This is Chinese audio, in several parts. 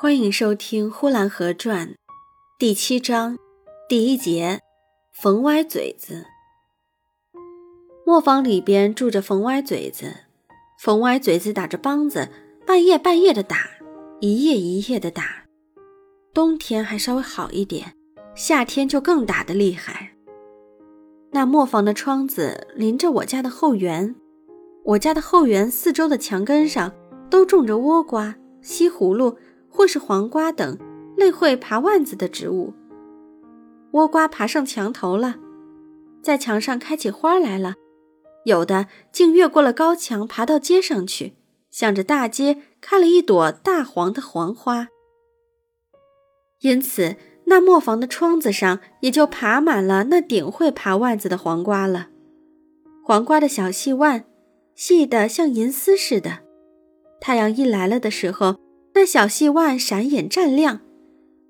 欢迎收听《呼兰河传》第七章第一节“冯歪嘴子”。磨坊里边住着冯歪嘴子，冯歪嘴子打着梆子，半夜半夜的打，一夜一夜的打。冬天还稍微好一点，夏天就更打得厉害。那磨坊的窗子临着我家的后园，我家的后园四周的墙根上都种着倭瓜、西葫芦。或是黄瓜等类会爬腕子的植物，倭瓜爬上墙头了，在墙上开起花来了，有的竟越过了高墙，爬到街上去，向着大街开了一朵大黄的黄花。因此，那磨坊的窗子上也就爬满了那顶会爬腕子的黄瓜了。黄瓜的小细腕，细得像银丝似的，太阳一来了的时候。那小细腕闪眼湛亮，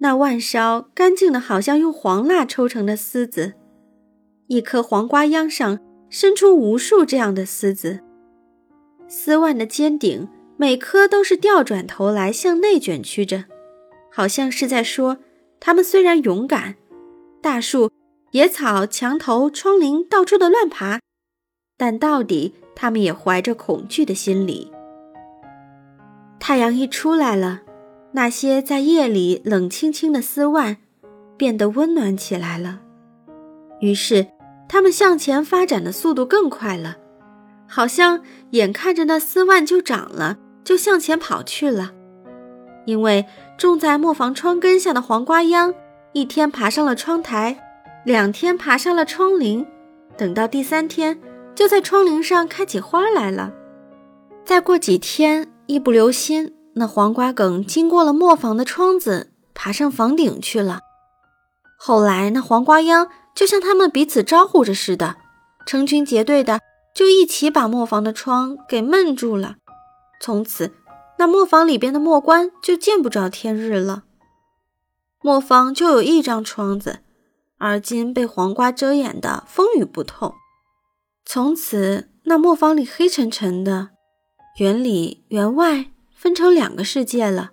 那腕梢干净的，好像用黄蜡抽成的丝子。一颗黄瓜秧上伸出无数这样的丝子。丝腕的尖顶，每颗都是调转头来向内卷曲着，好像是在说：它们虽然勇敢，大树、野草、墙头、窗棂到处的乱爬，但到底它们也怀着恐惧的心理。太阳一出来了，那些在夜里冷清清的丝蔓变得温暖起来了。于是，它们向前发展的速度更快了，好像眼看着那丝蔓就长了，就向前跑去了。因为种在磨坊窗根下的黄瓜秧，一天爬上了窗台，两天爬上了窗棂，等到第三天，就在窗棂上开起花来了。再过几天。一不留心，那黄瓜梗经过了磨坊的窗子，爬上房顶去了。后来，那黄瓜秧就像他们彼此招呼着似的，成群结队的就一起把磨坊的窗给闷住了。从此，那磨坊里边的磨官就见不着天日了。磨坊就有一张窗子，而今被黄瓜遮掩的风雨不透。从此，那磨坊里黑沉沉的。园里园外分成两个世界了，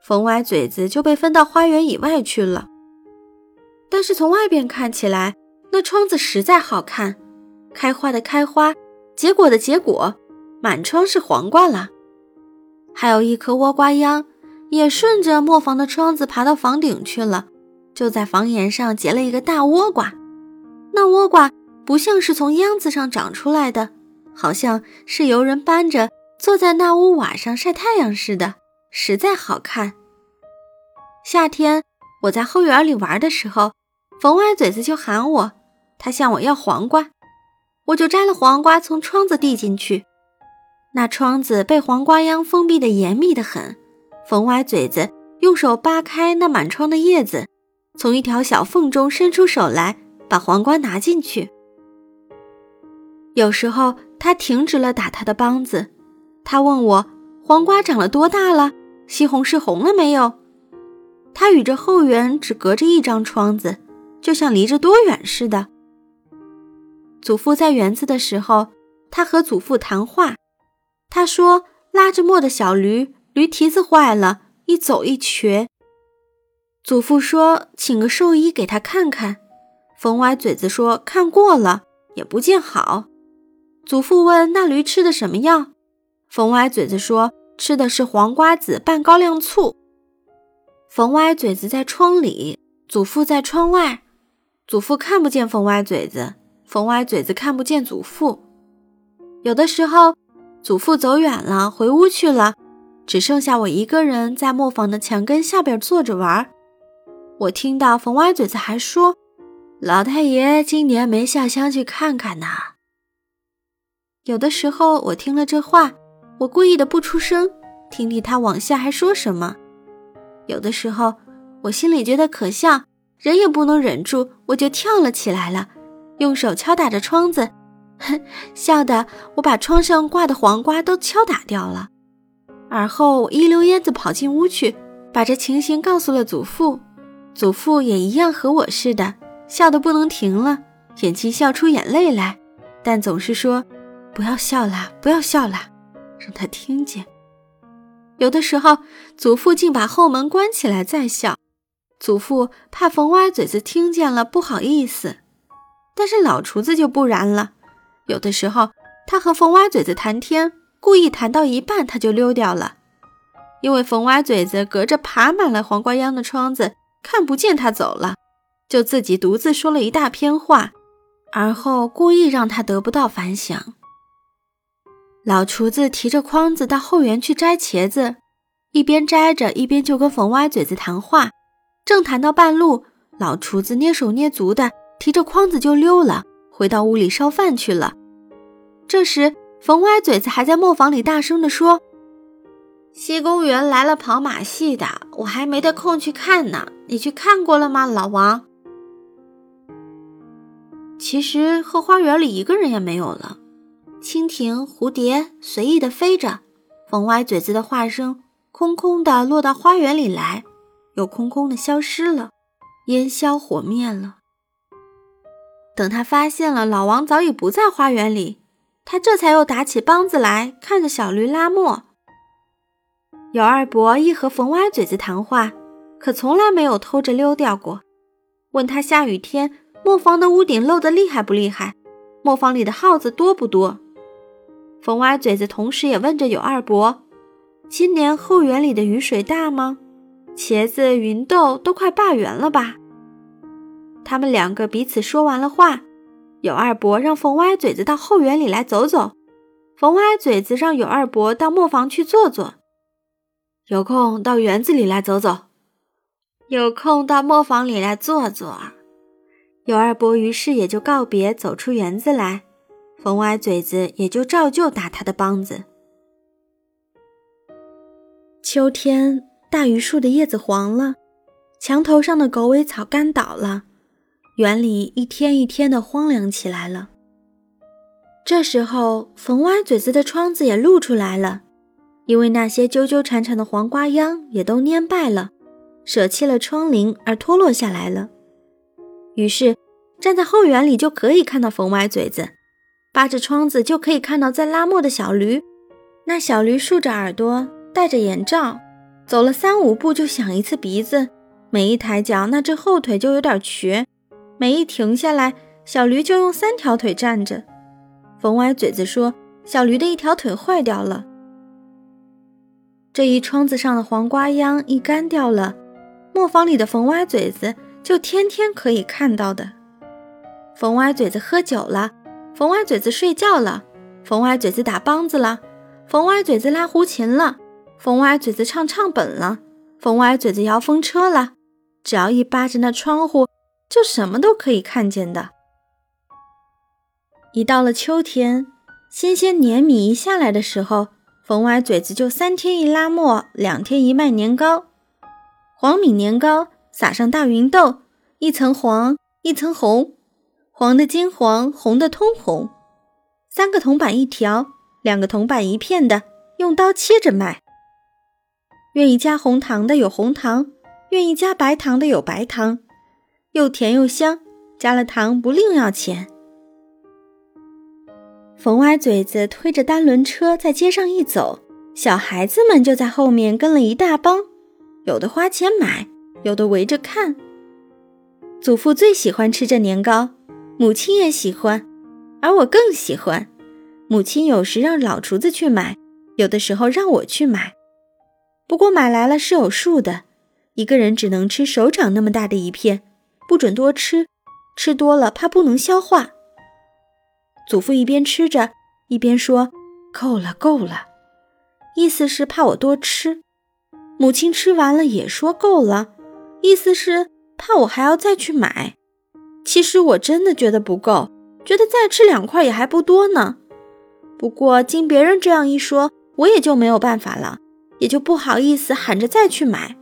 冯歪嘴子就被分到花园以外去了。但是从外边看起来，那窗子实在好看，开花的开花，结果的结果，满窗是黄瓜了。还有一颗倭瓜秧，也顺着磨坊的窗子爬到房顶去了，就在房檐上结了一个大倭瓜。那倭瓜不像是从秧子上长出来的，好像是由人搬着。坐在那屋瓦上晒太阳似的，实在好看。夏天我在后园里玩的时候，冯歪嘴子就喊我，他向我要黄瓜，我就摘了黄瓜从窗子递进去。那窗子被黄瓜秧封闭的严密的很，冯歪嘴子用手扒开那满窗的叶子，从一条小缝中伸出手来，把黄瓜拿进去。有时候他停止了打他的梆子。他问我黄瓜长了多大了，西红柿红了没有？他与这后园只隔着一张窗子，就像离着多远似的。祖父在园子的时候，他和祖父谈话。他说拉着磨的小驴，驴蹄子坏了，一走一瘸。祖父说请个兽医给他看看。冯歪嘴子说看过了，也不见好。祖父问那驴吃的什么药？冯歪嘴子说：“吃的是黄瓜子拌高粱醋。”冯歪嘴子在窗里，祖父在窗外。祖父看不见冯歪嘴子，冯歪嘴子看不见祖父。有的时候，祖父走远了，回屋去了，只剩下我一个人在磨坊的墙根下边坐着玩。我听到冯歪嘴子还说：“老太爷今年没下乡去看看呢。”有的时候，我听了这话。我故意的不出声，听听他往下还说什么。有的时候，我心里觉得可笑，人也不能忍住，我就跳了起来了，用手敲打着窗子，哼，笑得我把窗上挂的黄瓜都敲打掉了。而后，我一溜烟子跑进屋去，把这情形告诉了祖父。祖父也一样和我似的，笑得不能停了，眼睛笑出眼泪来，但总是说：“不要笑啦，不要笑啦。”让他听见。有的时候，祖父竟把后门关起来再笑。祖父怕冯歪嘴子听见了不好意思，但是老厨子就不然了。有的时候，他和冯歪嘴子谈天，故意谈到一半他就溜掉了，因为冯歪嘴子隔着爬满了黄瓜秧的窗子看不见他走了，就自己独自说了一大篇话，而后故意让他得不到反响。老厨子提着筐子到后园去摘茄子，一边摘着，一边就跟冯歪嘴子谈话。正谈到半路，老厨子蹑手蹑足的提着筐子就溜了，回到屋里烧饭去了。这时，冯歪嘴子还在磨坊里大声地说：“西公园来了跑马戏的，我还没得空去看呢。你去看过了吗，老王？”其实后花园里一个人也没有了。蜻蜓、蝴蝶随意的飞着，冯歪嘴子的话声空空的落到花园里来，又空空的消失了，烟消火灭了。等他发现了老王早已不在花园里，他这才又打起梆子来，看着小驴拉磨。有二伯一和冯歪嘴子谈话，可从来没有偷着溜掉过。问他下雨天磨坊的屋顶漏得厉害不厉害，磨坊里的耗子多不多。冯歪嘴子同时也问着有二伯：“今年后园里的雨水大吗？茄子、芸豆都快罢园了吧？”他们两个彼此说完了话，有二伯让冯歪嘴子到后园里来走走，冯歪嘴子让有二伯到磨坊去坐坐。有空到园子里来走走，有空到磨坊里来坐坐。有二伯于是也就告别，走出园子来。冯歪嘴子也就照旧打他的梆子。秋天，大榆树的叶子黄了，墙头上的狗尾草干倒了，园里一天一天的荒凉起来了。这时候，冯歪嘴子的窗子也露出来了，因为那些纠纠缠缠的黄瓜秧也都蔫败了，舍弃了窗棂而脱落下来了。于是，站在后园里就可以看到冯歪嘴子。扒着窗子就可以看到在拉磨的小驴，那小驴竖着耳朵，戴着眼罩，走了三五步就响一次鼻子，每一抬脚那只后腿就有点瘸，每一停下来，小驴就用三条腿站着。冯歪嘴子说：“小驴的一条腿坏掉了。”这一窗子上的黄瓜秧一干掉了，磨坊里的冯歪嘴子就天天可以看到的。冯歪嘴子喝酒了。冯歪嘴子睡觉了，冯歪嘴子打梆子了，冯歪嘴子拉胡琴了，冯歪嘴子唱唱本了，冯歪嘴子摇风车了。只要一扒着那窗户，就什么都可以看见的。一到了秋天，新鲜碾米一下来的时候，冯歪嘴子就三天一拉磨，两天一卖年糕。黄米年糕撒上大芸豆，一层黄，一层红。黄的金黄，红的通红，三个铜板一条，两个铜板一片的，用刀切着卖。愿意加红糖的有红糖，愿意加白糖的有白糖，又甜又香，加了糖不另要钱。冯歪嘴子推着单轮车在街上一走，小孩子们就在后面跟了一大帮，有的花钱买，有的围着看。祖父最喜欢吃这年糕。母亲也喜欢，而我更喜欢。母亲有时让老厨子去买，有的时候让我去买。不过买来了是有数的，一个人只能吃手掌那么大的一片，不准多吃，吃多了怕不能消化。祖父一边吃着，一边说：“够了，够了。”意思是怕我多吃。母亲吃完了也说够了，意思是怕我还要再去买。其实我真的觉得不够，觉得再吃两块也还不多呢。不过经别人这样一说，我也就没有办法了，也就不好意思喊着再去买。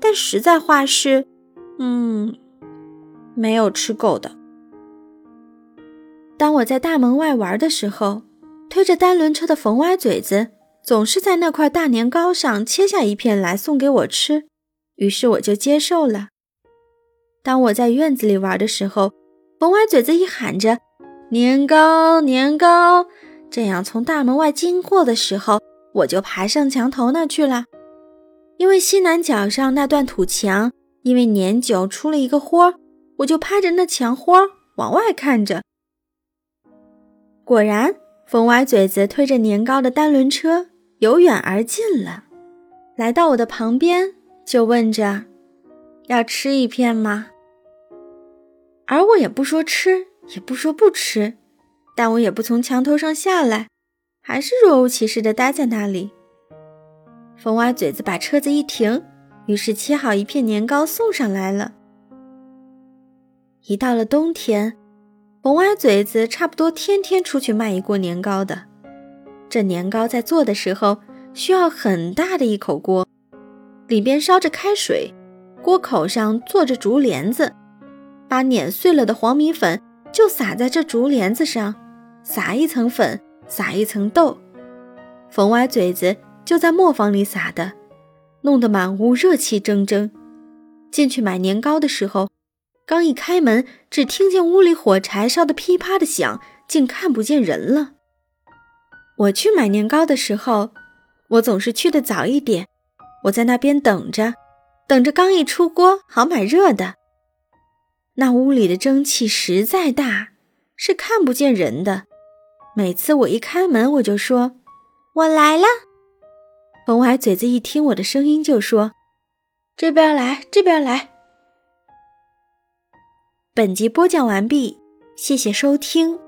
但实在话是，嗯，没有吃够的。当我在大门外玩的时候，推着单轮车的冯歪嘴子总是在那块大年糕上切下一片来送给我吃，于是我就接受了。当我在院子里玩的时候，冯歪嘴子一喊着“年糕，年糕”，这样从大门外经过的时候，我就爬上墙头那去了。因为西南角上那段土墙，因为年久出了一个豁，我就趴着那墙豁往外看着。果然，冯歪嘴子推着年糕的单轮车由远而近了，来到我的旁边，就问着：“要吃一片吗？”而我也不说吃，也不说不吃，但我也不从墙头上下来，还是若无其事地待在那里。风歪嘴子把车子一停，于是切好一片年糕送上来了。一到了冬天，风歪嘴子差不多天天出去卖一锅年糕的。这年糕在做的时候需要很大的一口锅，里边烧着开水，锅口上坐着竹帘子，把碾碎了的黄米粉就撒在这竹帘子上，撒一层粉，撒一层豆。风歪嘴子。就在磨坊里撒的，弄得满屋热气蒸蒸。进去买年糕的时候，刚一开门，只听见屋里火柴烧得噼啪的响，竟看不见人了。我去买年糕的时候，我总是去的早一点。我在那边等着，等着刚一出锅，好买热的。那屋里的蒸汽实在大，是看不见人的。每次我一开门，我就说：“我来了。”冯歪嘴子一听我的声音，就说：“这边来，这边来。”本集播讲完毕，谢谢收听。